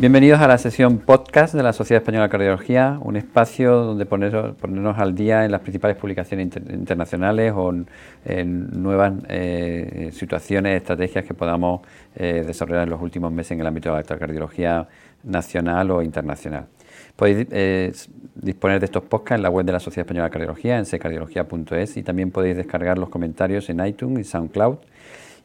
Bienvenidos a la sesión podcast de la Sociedad Española de Cardiología, un espacio donde ponernos al día en las principales publicaciones internacionales o en, nuevas eh, situaciones, estrategias que podamos eh, desarrollar en los últimos meses en el ámbito de la cardiología nacional o internacional. Podéis eh, disponer de estos podcasts en la web de la Sociedad Española de Cardiología, en secardiología.es, y también podéis descargar los comentarios en iTunes y SoundCloud.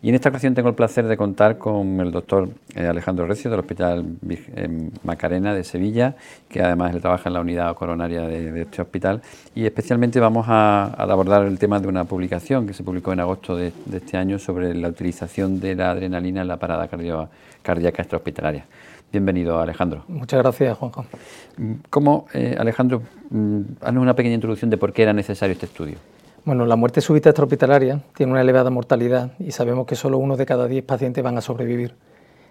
Y en esta ocasión tengo el placer de contar con el doctor eh, Alejandro Recio del Hospital eh, Macarena de Sevilla, que además él trabaja en la unidad coronaria de, este hospital. Y especialmente vamos a, abordar el tema de una publicación que se publicó en agosto de, este año sobre la utilización de la adrenalina en la parada cardíaca extrahospitalaria. Bienvenido, Alejandro. Muchas gracias, Juanjo. ¿Cómo, eh, Alejandro, mm, haznos una pequeña introducción de por qué era necesario este estudio? Bueno, la muerte súbita extrahospitalaria tiene una elevada mortalidad y sabemos que solo uno de cada diez pacientes van a sobrevivir.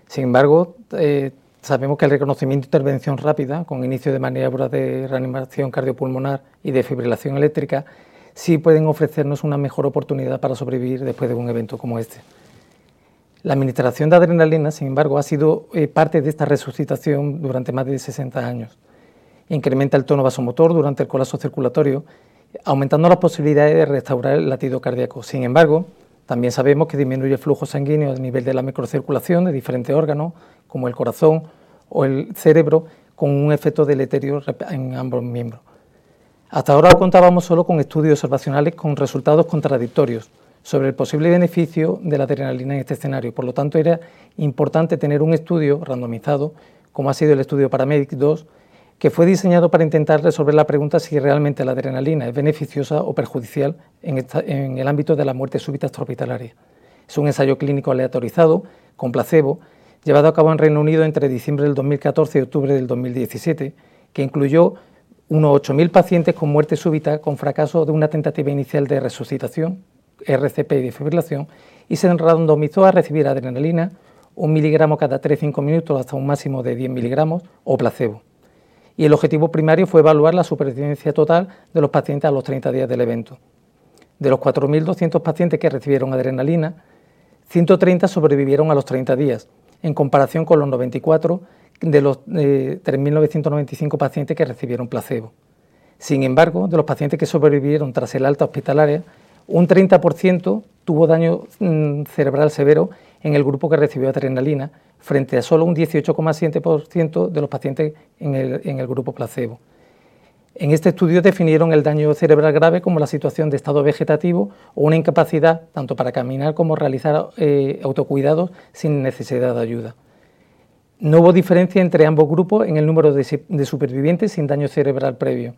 Sin embargo, eh, sabemos que el reconocimiento de intervención rápida, con inicio de maniobras de reanimación cardiopulmonar y de fibrilación eléctrica, sí pueden ofrecernos una mejor oportunidad para sobrevivir después de un evento como este. La administración de adrenalina, sin embargo, ha sido eh, parte de esta resucitación durante más de 60 años. Incrementa el tono vasomotor durante el colapso circulatorio aumentando las posibilidades de restaurar el latido cardíaco. Sin embargo, también sabemos que disminuye el flujo sanguíneo a nivel de la microcirculación de diferentes órganos, como el corazón o el cerebro, con un efecto deleterio en ambos miembros. Hasta ahora contábamos solo con estudios observacionales con resultados contradictorios sobre el posible beneficio de la adrenalina en este escenario. Por lo tanto, era importante tener un estudio randomizado, como ha sido el estudio Paramedic 2, que fue diseñado para intentar resolver la pregunta si realmente la adrenalina es beneficiosa o perjudicial en, el ámbito de la muerte súbita extrahospitalaria. Es un ensayo clínico aleatorizado con placebo llevado a cabo en Reino Unido entre diciembre del 2014 y octubre del 2017, que incluyó unos 8.000 pacientes con muerte súbita con fracaso de una tentativa inicial de resucitación, RCP y defibrilación, y se randomizó a recibir adrenalina, un miligramo cada 3-5 minutos hasta un máximo de 10 miligramos, o placebo y el objetivo primario fue evaluar la supervivencia total de los pacientes a los 30 días del evento. De los 4.200 pacientes que recibieron adrenalina, 130 sobrevivieron a los 30 días, en comparación con los 94 de los 3.995 eh, pacientes que recibieron placebo. Sin embargo, de los pacientes que sobrevivieron tras el alta hospitalaria, un 30% tuvo daño mm, cerebral severo en el grupo que recibió adrenalina, frente a solo un 18,7% de los pacientes en el, grupo placebo. En este estudio definieron el daño cerebral grave como la situación de estado vegetativo o una incapacidad tanto para caminar como realizar eh, autocuidados sin necesidad de ayuda. No hubo diferencia entre ambos grupos en el número de, supervivientes sin daño cerebral previo.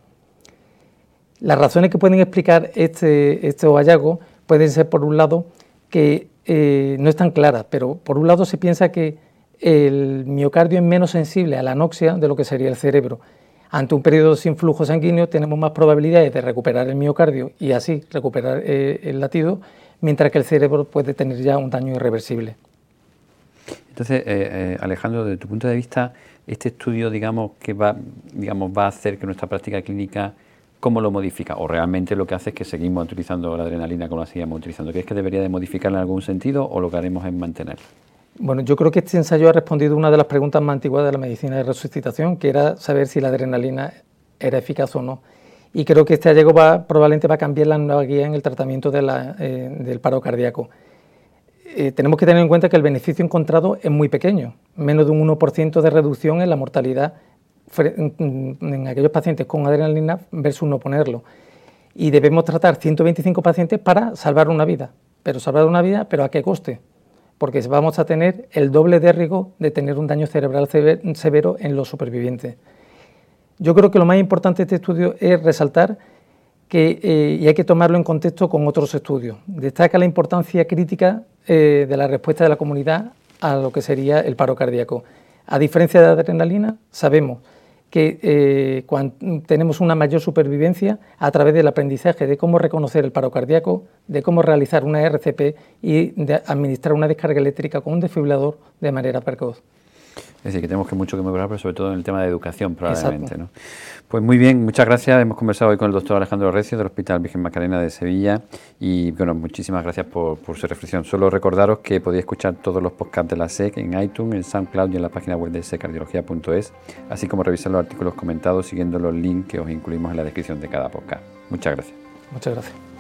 Las razones que pueden explicar este, este hallazgo pueden ser, por un lado, que eh, no están claras, pero por un lado se piensa que el miocardio es menos sensible a la anoxia de lo que sería el cerebro. Ante un periodo sin flujo sanguíneo tenemos más probabilidades de recuperar el miocardio y así recuperar eh, el latido, mientras que el cerebro puede tener ya un daño irreversible. Entonces, eh, Alejandro, desde tu punto de vista, este estudio, digamos, que va, digamos, va a hacer que nuestra práctica clínica ¿cómo lo modifica? ¿O realmente lo que hace es que seguimos utilizando la adrenalina como la seguimos utilizando? ¿Crees que debería de modificarla en algún sentido o lo que haremos es mantenerla? Bueno, yo creo que este ensayo ha respondido una de las preguntas más antiguas de la medicina de resucitación, que era saber si la adrenalina era eficaz o no. Y creo que este hallazgo va, probablemente va a cambiar la nueva guía en el tratamiento eh, del paro cardíaco. Eh, tenemos que tener en cuenta que el beneficio encontrado es muy pequeño, menos de un 1% de reducción en la mortalidad en aquellos pacientes con adrenalina versus no ponerlo. Y debemos tratar 125 pacientes para salvar una vida, pero salvar una vida, pero ¿a qué coste? Porque vamos a tener el doble de riesgo de tener un daño cerebral severo en los supervivientes. Yo creo que lo más importante de este estudio es resaltar que, eh, y hay que tomarlo en contexto con otros estudios, destaca la importancia crítica eh, de la respuesta de la comunidad a lo que sería el paro cardíaco. A diferencia de la adrenalina, sabemos que eh, tenemos una mayor supervivencia a través del aprendizaje de cómo reconocer el paro cardíaco, de cómo realizar una RCP y de administrar una descarga eléctrica con un desfibrilador de manera precoz. Es decir, que tenemos que mucho que mejorar, pero sobre todo en el tema de educación, probablemente. ¿no? Pues muy bien, muchas gracias. Hemos conversado hoy con el doctor Alejandro Recio del Hospital Virgen Macarena de Sevilla y bueno, muchísimas gracias por, su reflexión. Solo recordaros que podéis escuchar todos los podcasts de la SEC en iTunes, en SoundCloud y en la página web de secardiología.es, así como revisar los artículos comentados siguiendo los links que os incluimos en la descripción de cada podcast. Muchas gracias. Muchas gracias.